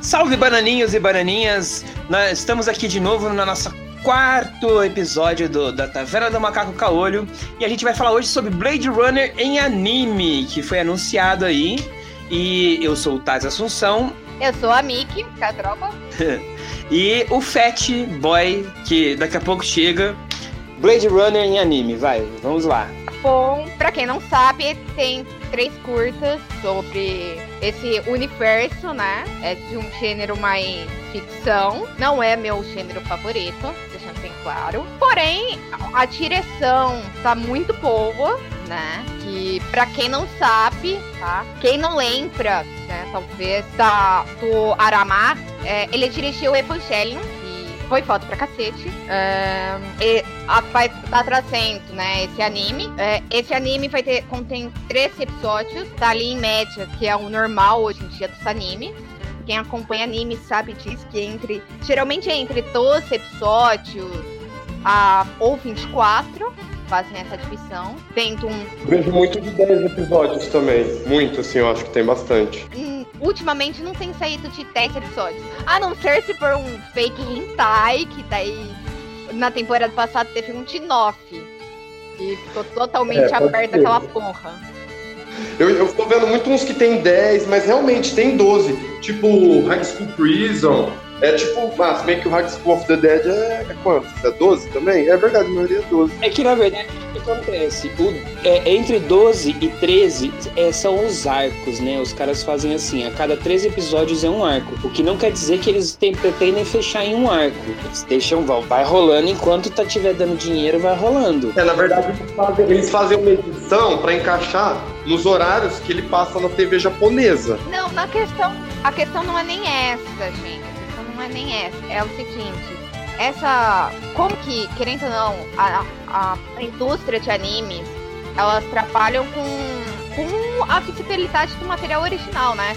Salve bananinhos e bananinhas! Nós estamos aqui de novo na nossa quarto episódio do, da Taverna do Macaco Caolho e a gente vai falar hoje sobre Blade Runner em anime, que foi anunciado aí. E eu sou o Taz Assunção. Eu sou a Miki, Catropa. e o Fat Boy, que daqui a pouco chega. Blade Runner em anime, vai, vamos lá. Bom, pra quem não sabe, tem três curtas sobre esse universo, né? É de um gênero mais ficção. Não é meu gênero favorito, deixando bem claro. Porém, a direção tá muito boa, né? Que para quem não sabe, tá? Quem não lembra, né? Talvez da do Aramar, é, ele dirigiu Evangelion foi foto pra cacete. Uh, e a, vai tá trazendo, né, esse anime. Uh, esse anime vai ter, contém três episódios, tá ali em média, que é o normal hoje em dia dos animes. Quem acompanha anime sabe disso, que entre. Geralmente é entre 12 episódios a, ou 24 fazem essa divisão. Tendo um. Vejo muito de 10 episódios também. Muito, assim, eu acho que tem bastante. Ultimamente não tem saído de 10 episódios. A não ser se for um fake hentai, que daí na temporada passada teve um 9. E ficou totalmente é, aberto aquela porra. Eu, eu tô vendo muito uns que tem 10, mas realmente tem 12. Tipo High School Prison. É tipo, mas meio que o High School of the Dead é, é quanto? É 12 também? É verdade, a maioria é 12. É que na verdade acontece? O, é, entre 12 e 13 é, são os arcos, né? Os caras fazem assim, a cada 13 episódios é um arco. O que não quer dizer que eles tem, pretendem fechar em um arco. Eles deixam, vão, vai rolando enquanto tá tiver dando dinheiro, vai rolando. É, na verdade, eles fazem, eles fazem uma edição pra encaixar nos horários que ele passa na TV japonesa. Não, na questão. A questão não é nem essa, gente não é nem essa. É o seguinte, essa. Como que, querendo ou não, a, a, indústria de animes, elas trabalham com, com a visibilidade do material original, né?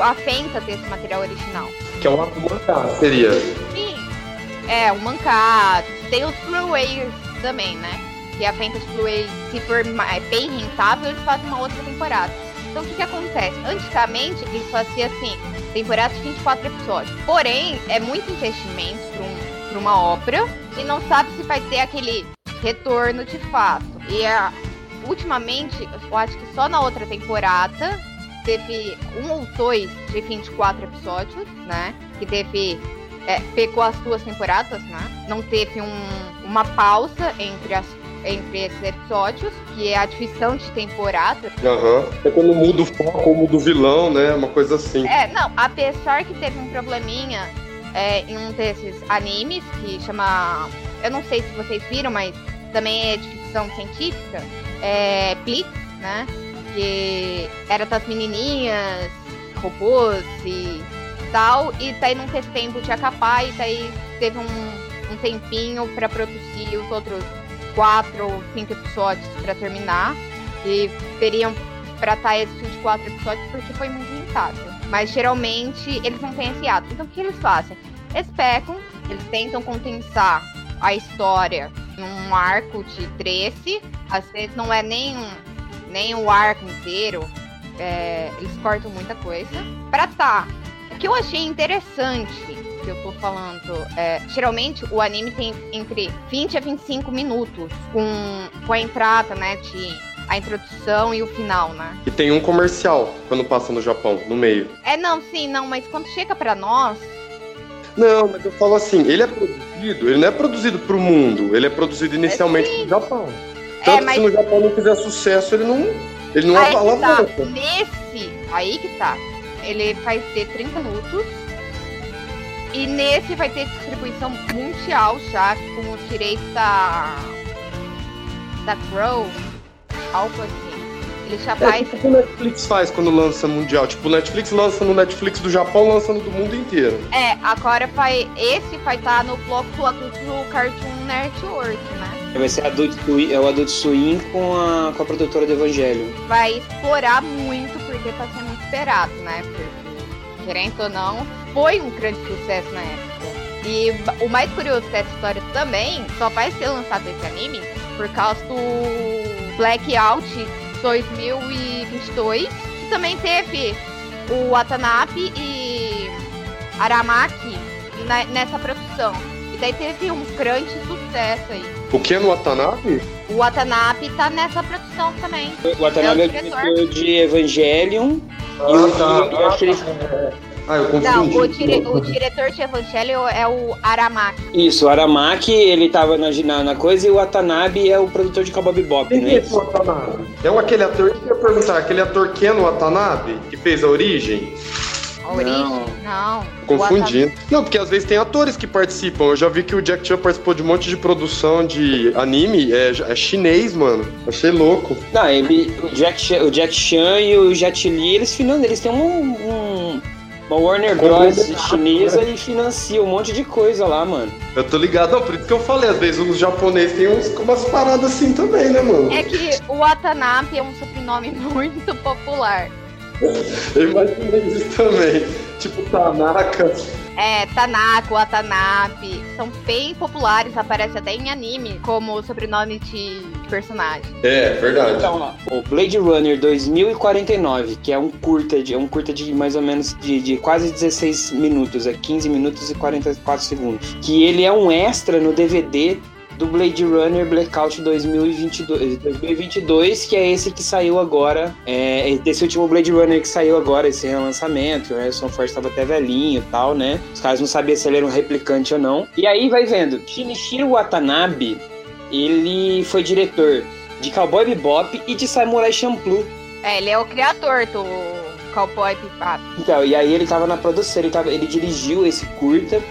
A Fenta desse material original. Que é um mancá, seria. Sim. É, o mancá. Tem os Blu-rays também, né? Que a Fenta de Blu-ray, se for bem rentável, eles fazem uma outra temporada. Então o que, que acontece? Antigamente eles faziam assim, temporada de 24 episódios. Porém, é muito investimento para um, uma obra e não sabe se vai ter aquele retorno de fato. E a, ultimamente, eu acho que só na outra temporada teve um ou dois de 24 episódios, né? Que teve. É, pegou as duas temporadas, né? Não teve um, uma pausa entre as entre esses episódios, que é a divisão de temporada. Aham. Uhum. É quando muda o foco ou muda o vilão, né? Uma coisa assim. É, não, apesar que teve um probleminha é, em um desses animes que chama. Eu não sei se vocês viram, mas também é de ficção científica. É Blitz, né? Que era das menininhas, robôs e tal. E daí não teve tempo de acabar, e daí teve um, um tempinho para produzir os outros quatro ou cinco episódios para terminar. E teriam para estar esses 24 episódios porque foi muito rentável. Mas geralmente eles não têm esse ato. Então o que eles fazem? Eles pegam, eles tentam condensar a história em um arco de 13. Às vezes não é nem, nem o arco inteiro. É, eles cortam muita coisa. Pra tá. O que eu achei interessante que eu tô falando, é, geralmente o anime tem entre 20 a 25 minutos com, com a entrada, né, de a introdução e o final, né? E tem um comercial quando passa no Japão, no meio. É, não, sim, não, mas quando chega para nós. Não, mas eu falo assim, ele é produzido, ele não é produzido pro mundo, ele é produzido inicialmente é, no Japão. É, Tanto é, mas... que se no Japão não fizer sucesso, ele não. Ele não aí alavanca. Tá. Nesse, aí que tá. Ele vai ter 30 minutos e nesse vai ter distribuição mundial já, com os direitos da. da Crow, algo assim. Ele já é, faz. Tipo o Netflix faz quando lança mundial. Tipo, o Netflix lança no Netflix do Japão, lançando do mundo inteiro. É, agora vai. Esse vai estar tá no bloco do adulto do Cartoon Network, né? Vai ser Adult é o Adult Swim com a, com a produtora do Evangelho. Vai explorar muito, porque tá sendo esperado, né? Porque, querendo ou não, foi um grande sucesso na época. E o mais curioso dessa história também só vai ser lançado esse anime por causa do Blackout 2022, que também teve o Watanabe e Aramaki na, nessa produção. E daí teve um grande sucesso aí. O que no Watanabe? O Watanabe tá nessa produção também. O Watanabe é o diretor de Evangelion. e o, tá. eu acho que ele Ah, eu confundi. Não, o, dire- o diretor de Evangelho é o Aramaki. Isso, o Aramaki, ele tava na, na, na coisa e o Watanabe é o produtor de Cowboy Bebop, Quem não que é é isso? Watanabe? É o aquele ator que eu ia perguntar, aquele ator Ken Watanabe, que fez a origem? A origem? Não. Confundindo. Não, porque às vezes tem atores que participam. Eu já vi que o Jack Chan participou de um monte de produção de anime. É, é chinês, mano. Achei louco. Não, ele, o, Jack Chan, o Jack Chan e o Jet Li, eles, eles têm um, um- uma Warner Bros. chinesa e financia um monte de coisa lá, mano. Eu tô ligado. Por isso que eu falei. Às vezes os japoneses têm uns, umas paradas assim também, né, mano? É que o Watanabe é um sobrenome muito popular. Eu imaginei isso também. Tipo, Tanaka. É, Tanaka, Watanabe, são bem populares, aparece até em anime como sobrenome de personagem. É, verdade. Então, ó, o Blade Runner 2049, que é um curta de, é um curta de mais ou menos de, de quase 16 minutos, é 15 minutos e 44 segundos. Que ele é um extra no DVD do Blade Runner Blackout 2022, 2022 que é esse que saiu agora, é, desse último Blade Runner que saiu agora, esse relançamento, o Harrison Ford estava até velhinho e tal, né? Os caras não sabiam se ele era um replicante ou não. E aí vai vendo, Shinichiro Watanabe, ele foi diretor de Cowboy Bebop e de Samurai Champloo. É, ele é o criador do Cowboy Bebop. Então, e aí ele tava na produção, ele, tava, ele dirigiu esse curta,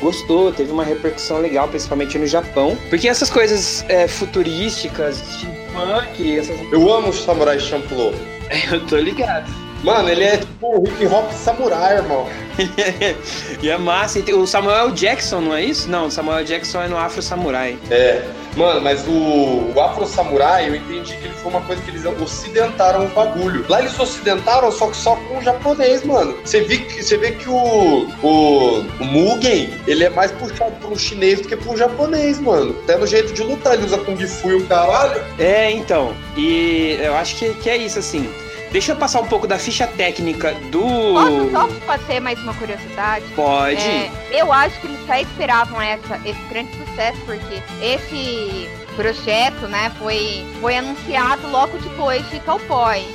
gostou, teve uma repercussão legal, principalmente no Japão. Porque essas coisas é, futurísticas, steampunk, essas... Eu amo Samurai Champloo. Eu tô ligado. Mano, ele é tipo hip hop samurai, irmão. e é massa. O Samuel Jackson, não é isso? Não, o Samuel Jackson é no Afro Samurai. É. Mano, mas o, o Afro Samurai, eu entendi que ele foi uma coisa que eles ocidentaram o bagulho. Lá eles ocidentaram, só que só com o japonês, mano. Você vê que, você vê que o, o, o Mugen, ele é mais puxado pro chinês do que pro japonês, mano. Até no jeito de lutar, ele usa Kung Fu e o caralho. É, então. E eu acho que, que é isso, assim. Deixa eu passar um pouco da ficha técnica do. Posso só fazer mais uma curiosidade? Pode. É, eu acho que eles só esperavam essa, esse grande sucesso, porque esse projeto, né, foi, foi anunciado logo depois de Cowboy.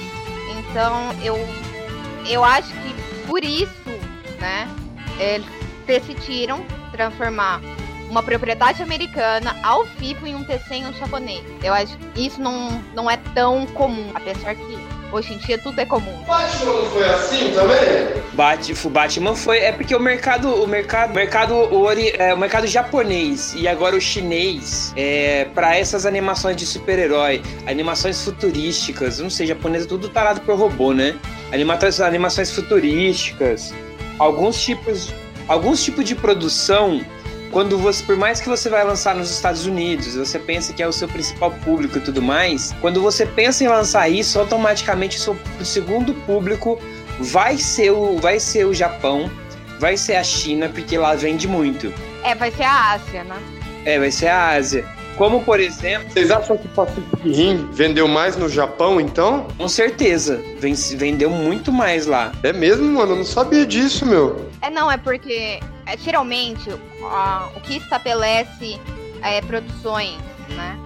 Então, eu, eu acho que por isso, né, eles decidiram transformar uma propriedade americana ao vivo em um desenho japonês. Eu acho que isso não, não é tão comum, apesar que hoje em dia tudo é comum. Batman não foi assim também? Bat, o Batman foi. É porque o mercado. O mercado. O mercado, o, ori- é, o mercado japonês e agora o chinês, é, para essas animações de super-herói, animações futurísticas, não sei, japonês é tudo tarado por robô, né? Animações, animações futurísticas, alguns tipos. Alguns tipos de produção quando você, por mais que você vai lançar nos Estados Unidos, você pensa que é o seu principal público e tudo mais, quando você pensa em lançar isso, automaticamente o seu segundo público vai ser o, vai ser o Japão, vai ser a China, porque lá vende muito. É, vai ser a Ásia, né? É, vai ser a Ásia. Como, por exemplo, Vocês acham que Pacific Rim vendeu mais no Japão, então? com certeza, ven- vendeu muito mais lá. É mesmo, mano? Eu não sabia disso, meu. É, não, é porque é, geralmente a- o que estabelece é, produções, né?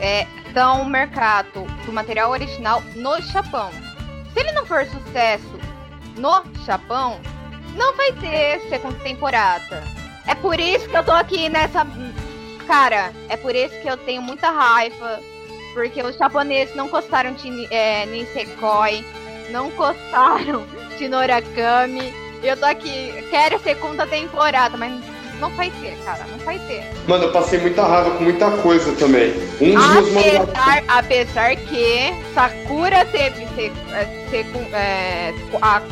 É, são o mercado do material original no Japão. Se ele não for sucesso no Japão, não vai ter segunda temporada. É por isso que eu tô aqui nessa. Cara, é por isso que eu tenho muita raiva. Porque os japoneses não gostaram de é, Nisekoi, não gostaram de Norakami. E eu tô aqui, quero segunda temporada, mas não vai ter, cara, não vai ter. Mano, eu passei muita raiva com muita coisa também. Um dos meus mangas. Apesar, apesar que Sakura teve se, é, secu- é, a,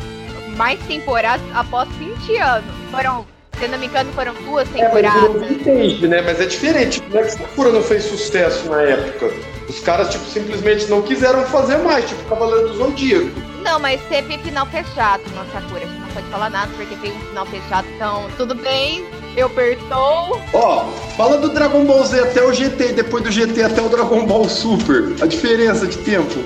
mais temporadas após 20 anos. Foram, se não me engano, foram duas É, mas temporadas. vintage, né? Mas é diferente. Não é que Sakura não fez sucesso na época. Os caras, tipo, simplesmente não quiseram fazer mais, tipo, Cavaleiro do Zodíaco. Não, mas teve final fechado no Sakura. Pode falar nada porque teve um final fechado. Então, tudo bem. Eu pertou. Ó, fala do Dragon Ball Z até o GT, depois do GT até o Dragon Ball Super. A diferença de tempo.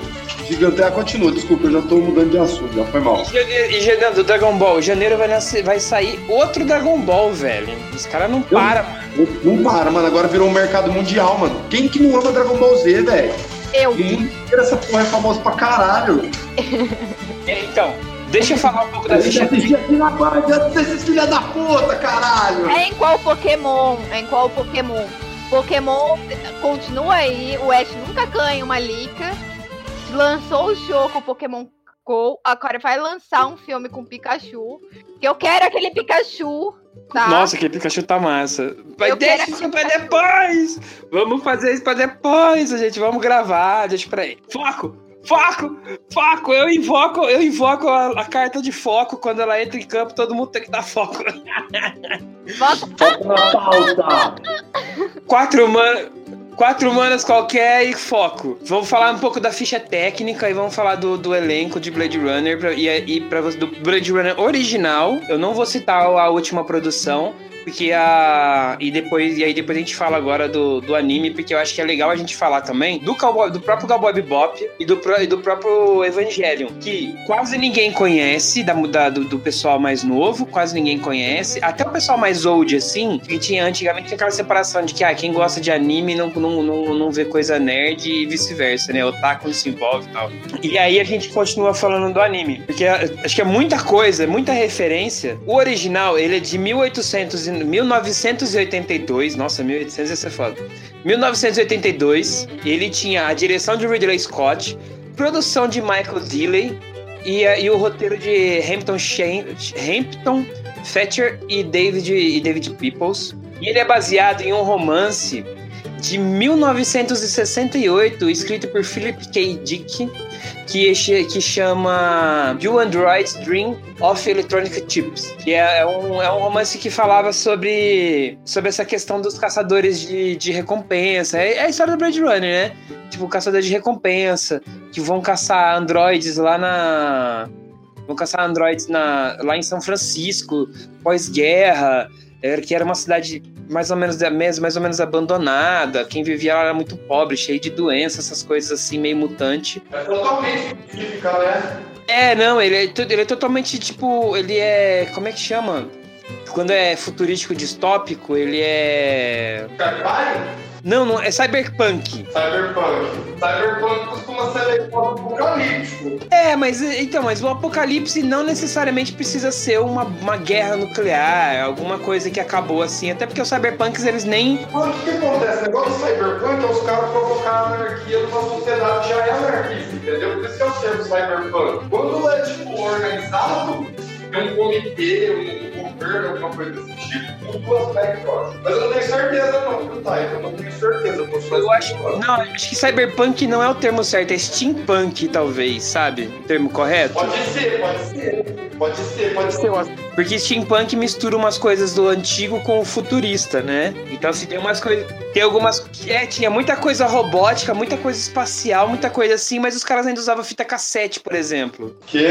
Gigante, ah, continua, desculpa, eu já tô mudando de assunto, já foi mal. E chegando do Dragon Ball, em janeiro vai, nascer, vai sair outro Dragon Ball, velho. Os caras não param, mano. Não, não para, mano, agora virou um mercado mundial, mano. Quem que não ama Dragon Ball Z, velho? Eu. O inteiro essa porra é famosa pra caralho. Então, deixa eu falar um pouco da ficha assistir aqui na página desses filha da puta, caralho. É em qual Pokémon? É em qual Pokémon? Pokémon continua aí, o Ash nunca ganha uma lica. Lançou o show com o Pokémon Go, agora vai lançar um filme com Pikachu. Que eu quero aquele Pikachu, tá? Nossa, aquele Pikachu tá massa. Vai Eu deixa isso pra depois! Vamos fazer isso pra depois, gente. Vamos gravar, deixa pra aí. Foco! Foco! Foco! Eu invoco, eu invoco a, a carta de foco. Quando ela entra em campo, todo mundo tem que dar foco. Foca na pauta. Quatro humanos. Quatro humanas qualquer e foco. Vamos falar um pouco da ficha técnica e vamos falar do, do elenco de Blade Runner pra, e, e pra, do Blade Runner original. Eu não vou citar a última produção, porque a. E depois, e aí depois a gente fala agora do, do anime, porque eu acho que é legal a gente falar também do, Cowboy, do próprio Cowboy Bebop e do, e do próprio Evangelion, que quase ninguém conhece, da, da- do, do pessoal mais novo, quase ninguém conhece. Até o pessoal mais old, assim, que tinha antigamente tinha aquela separação de que ah, quem gosta de anime não, não, não, não vê coisa nerd e vice-versa, né? Otaku não se envolve e tal. E aí a gente continua falando do anime, porque ah, acho que é muita coisa, muita referência. O original, ele é de 1800 e 1982, nossa, 1800 ia ser foda. 1982, ele tinha a direção de Ridley Scott, produção de Michael Dilley e, a- e o roteiro de Hampton, Shane, Hampton Fetcher e David, e David Peoples. E ele é baseado em um romance de 1968, escrito por Philip K. Dick, que, que chama You Android's Dream of Electronic Chips. Que é, é um, é um romance que falava sobre, sobre essa questão dos caçadores de, de recompensa. É, é a história do Blade Runner, né? Tipo, caçador de recompensa, que vão caçar androides lá na. Vão caçar androides na, lá em São Francisco, pós-guerra, era- que era uma cidade mais ou menos mais, mais ou menos abandonada. Quem vivia lá era muito pobre, cheio de doenças, essas coisas assim, meio mutante. É totalmente né? É, não, ele é, ele é totalmente tipo. Ele é. Como é que chama? Quando é futurístico distópico, ele é. Sci-fi? Não, não, é cyberpunk. Cyberpunk. Cyberpunk costuma ser apocalíptico. É, mas então, mas o apocalipse não necessariamente precisa ser uma, uma guerra nuclear, alguma coisa que acabou assim. Até porque os cyberpunks eles nem. Mano, o que, que acontece? O negócio do cyberpunk é os caras provocar a anarquia numa sociedade que já é anarquista, entendeu? Por isso que é o termo cyberpunk. Quando é, tipo, organizado, tem um comitê, um governo, alguma coisa desse tipo, duplo aspecto, eu acho. Mas eu não tenho certeza não, viu, tá? Eu não tenho certeza. Eu, posso Eu acho, não, acho que cyberpunk não é o termo certo, é steampunk, talvez, sabe? O termo correto? Pode ser, pode ser. Pode ser, pode ser. Porque steampunk mistura umas coisas do antigo com o futurista, né? Então, assim, tem umas coisas. Tem algumas. É, tinha muita coisa robótica, muita coisa espacial, muita coisa assim, mas os caras ainda usavam fita cassete, por exemplo. Que?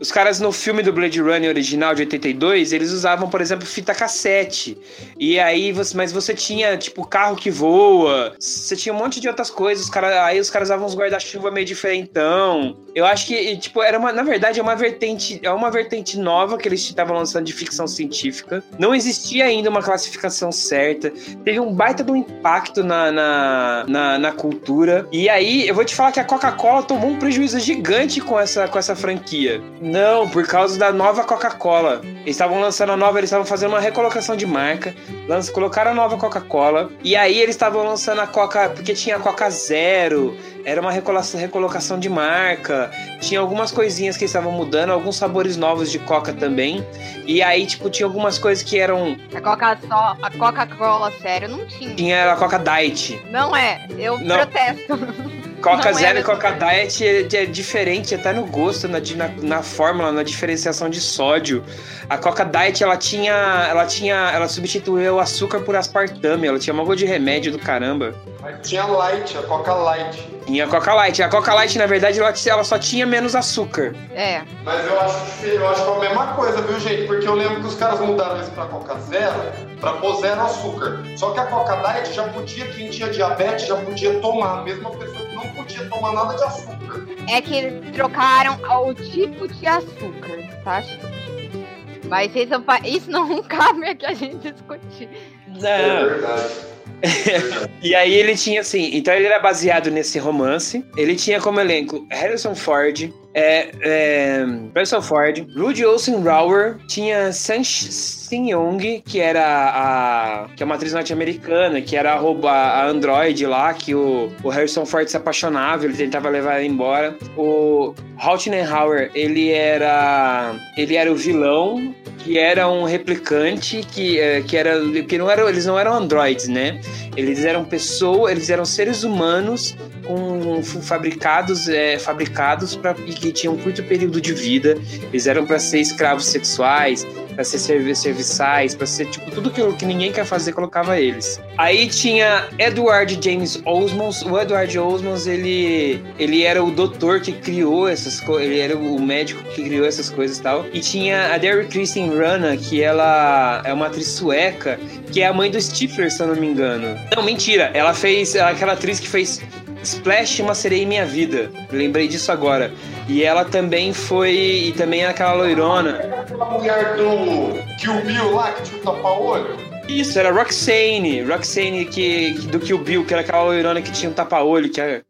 Os caras no filme do Blade Runner original de 82, eles usavam, por exemplo, fita cassete. E aí, você, mas você tinha, tipo, carro que voa, você tinha um monte de outras coisas. Os cara, aí os caras usavam uns guarda-chuva meio diferentão. Eu acho que, tipo, era uma, na verdade, é uma vertente, é uma vertente nova que eles estavam lançando de ficção científica. Não existia ainda uma classificação certa. Teve um baita de um impacto na, na, na, na cultura. E aí, eu vou te falar que a Coca-Cola tomou um prejuízo gigante com essa, com essa franquia. Não, por causa da nova Coca-Cola. Eles estavam lançando a nova, eles estavam fazendo uma recolocação de marca, lanç, colocaram a nova Coca-Cola, e aí eles estavam lançando a Coca, porque tinha a Coca Zero, era uma recolocação, de marca, tinha algumas coisinhas que estavam mudando, alguns sabores novos de Coca também, e aí, tipo, tinha algumas coisas que eram. A Coca só, a Coca-Cola, sério, não tinha. Tinha a Coca Diet. Não é, eu Não. protesto. Coca Zero é e Coca Diet é, é, diferente até no gosto, na, na, na, fórmula, na diferenciação de sódio. A Coca Diet, ela tinha, ela tinha, ela substituiu o açúcar por aspartame, ela tinha uma gosto de remédio do caramba. Mas tinha light, a Coca Light. Tinha a Coca Light. A Coca Light, na verdade, ela, ela só tinha menos açúcar. É. Mas eu acho, eu acho que é a mesma coisa, viu, gente? Porque eu lembro que os caras mudaram isso pra Coca Zero, pra pôr zero açúcar. Só que a Coca Diet já podia, quem tinha diabetes, já podia tomar, a pessoa que não podia tomar nada de açúcar. É que eles trocaram o tipo de açúcar, tá? Mas isso, isso não cabe aqui a gente discutir. Não. É verdade. e aí ele tinha assim, então ele era baseado nesse romance. Ele tinha como elenco Harrison Ford, é, é, Harrison Ford, Rudy Olsen Rauer, tinha San Sin Young, que era a que é uma atriz norte-americana, que era a, a android lá, que o, o Harrison Ford se apaixonava, ele tentava levar ela embora. O Hauer, ele era ele era o vilão que era um replicante que, é, que era que não eram eles não eram androids, né? Eles eram pessoas, eles eram seres humanos com fabricados é, fabricados para que tinham um curto período de vida. Eles eram para ser escravos sexuais, para ser servi serviçais, para ser tipo tudo aquilo que ninguém quer fazer colocava eles. Aí tinha Edward James Osmond. O Edward Osmond ele ele era o doutor que criou essas coisas, ele era o médico que criou essas coisas e tal. E tinha a Derry Kristen Rana, que ela é uma atriz sueca, que é a mãe do Stifler, se eu não me engano. Não, mentira, ela fez aquela atriz que fez Splash, uma sereia em minha vida. Lembrei disso agora. E ela também foi. E também é aquela loirona. Aquela mulher do Kill Bill lá que tinha o tapa-olho? Isso, era Roxane. Roxane que, do Kill Bill, que era aquela loirona que tinha um tapa-olho, que era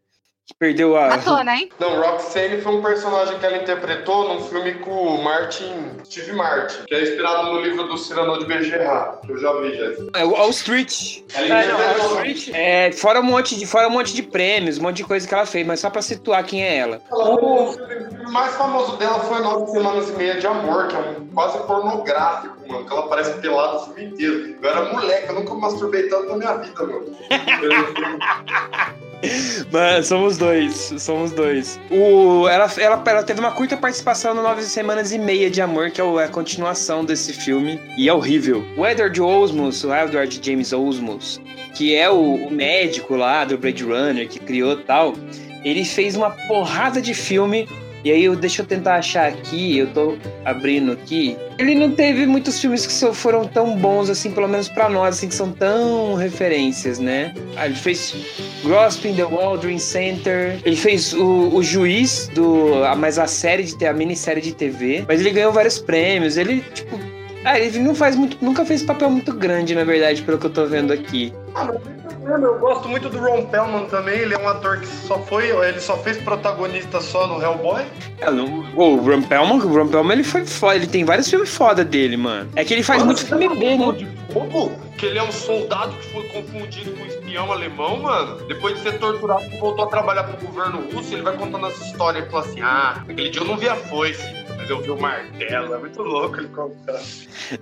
que perdeu a. Matou, né? Não, Roxane foi um personagem que ela interpretou num filme com o Martin, Steve Martin, que é inspirado no livro do Cyrano de Bergerac, que eu já vi já. É o All Street. Ela é, não, All Street. É, fora um monte de fora um monte de prêmios, um monte de coisa que ela fez, mas só pra situar quem é ela. o... o mais famoso dela foi Nove Semanas e Meia de Amor, que é um quase pornográfico, mano, que ela parece pelada o filme inteiro. Eu era moleque, eu nunca masturbei tanto na minha vida, mano. Mas somos dois, somos dois. O, ela, ela, ela teve uma curta participação no Nove Semanas e Meia de Amor, que é, a continuação desse filme, e é horrível. O Edward Osmos, o Edward James Osmos, que é o, o médico lá do Blade Runner, que criou tal, ele fez uma porrada de filme e aí, eu, deixa eu tentar achar aqui, eu tô abrindo aqui. Ele não teve muitos filmes que foram tão bons, assim, pelo menos para nós, assim, que são tão referências, né? Ah, ele fez Grasp the Waldron Center, ele fez o, o Juiz, do, mas a série de a minissérie de TV, mas ele ganhou vários prêmios, ele, tipo... Ah, ele não faz muito, nunca fez papel muito grande, na verdade, pelo que eu tô vendo aqui. Ah, eu gosto muito do Ron Pellman também. Ele é um ator que só foi, ele só fez protagonista só no Hellboy. É, no, o Ron Pellman, o Ron Pellman ele foi foda, ele tem vários filmes foda dele, mano. É que ele faz muito filme B, né? De fogo? Que ele é um soldado que foi confundido com um espião alemão, mano. Depois de ser torturado, voltou a trabalhar pro governo russo. Ele vai contando essa história e fala assim: Ah, aquele dia eu não vi a foice eu vi o martelo. É muito louco ele comprar.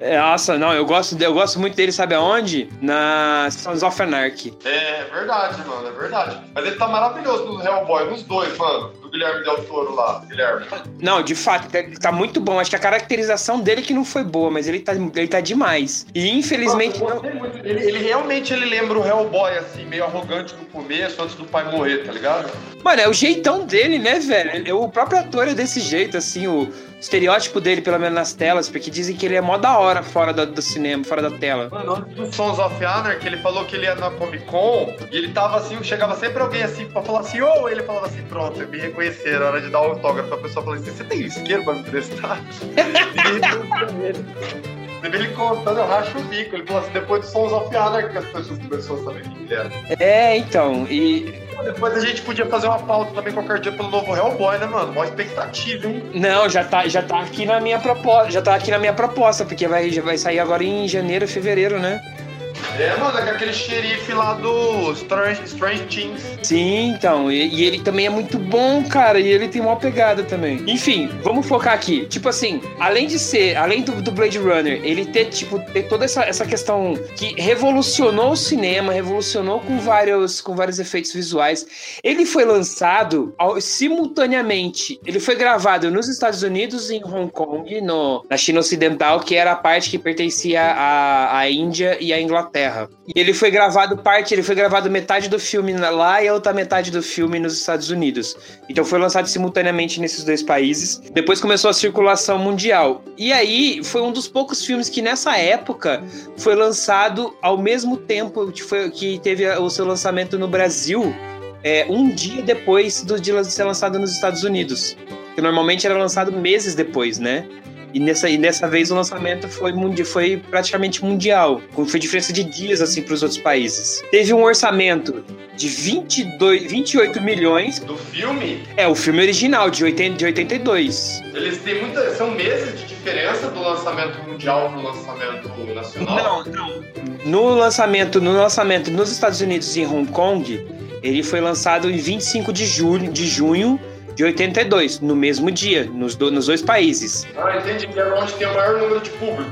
É, nossa, não, eu gosto, eu gosto muito dele, sabe aonde? Na Sons of Anarchy. É, é verdade, mano, é verdade. Mas ele tá maravilhoso no Hellboy, nos dois, mano. Do Guilherme Del Toro lá, Guilherme. Não, de fato, ele tá muito bom. Acho que a caracterização dele que não foi boa, mas ele tá, ele tá demais. E infelizmente. Nossa, não... ele, ele, realmente ele lembra o Hellboy, assim, meio arrogante no começo, antes do pai morrer, tá ligado? Mano, é o jeitão dele, né, velho? O próprio ator é desse jeito, assim, o estereótipo dele, pelo menos nas telas, porque dizem que ele é mó da hora fora do, cinema, fora da tela. Mano, do Sons of Anarchy, ele falou que ele ia na Comic Con e ele tava assim, chegava sempre alguém assim pra falar assim, ô, oh! ele falava assim, pronto, me reconheceram, hora de dar o autógrafo. A pessoa falou assim, você tem isqueiro pra me prestar? ele contando, eu racho o bico. Ele falou assim, depois do Sons of Anarchy que as pessoas começaram a saber quem ele era. É, então, e depois a gente podia fazer uma pauta também qualquer dia pelo novo Hellboy, né, mano? Mó expectativa, hein? Não, já tá, já tá aqui na minha proposta. Já tá aqui na minha proposta, porque vai, já vai sair agora em janeiro, fevereiro, né? É, mano, é aquele xerife lá do Strange, Strange Things. Sim, então. E, e ele também é muito bom, cara. E ele tem uma pegada também. Enfim, vamos focar aqui. Tipo assim, além de ser, além do, do Blade Runner, ele ter, tipo, ter toda essa, essa questão que revolucionou o cinema, revolucionou com vários, com vários efeitos visuais. Ele foi lançado ao, simultaneamente. Ele foi gravado nos Estados Unidos e em Hong Kong, no, na China Ocidental, que era a parte que pertencia à Índia e à Inglaterra. E ele foi gravado parte, ele foi gravado metade do filme lá e a outra metade do filme nos Estados Unidos. Então foi lançado simultaneamente nesses dois países. Depois começou a circulação mundial. E aí foi um dos poucos filmes que nessa época foi lançado ao mesmo tempo que, foi, que teve o seu lançamento no Brasil, é, um dia depois do de ser lançado nos Estados Unidos. Que normalmente era lançado meses depois, né? E nessa, e dessa vez o lançamento foi, mundi, foi praticamente mundial. Foi diferença de dias assim para os outros países. Teve um orçamento de 22, 28 milhões. Do filme? É, o filme original, de, 80, de 82. Eles têm muita. São meses de diferença do lançamento mundial pro lançamento nacional? Não, não. No lançamento, no lançamento nos Estados Unidos e em Hong Kong, ele foi lançado em 25 de julho, de junho de 82, no mesmo dia, nos, do, nos dois países. Ah, entendi. Que é onde tem o maior número de público.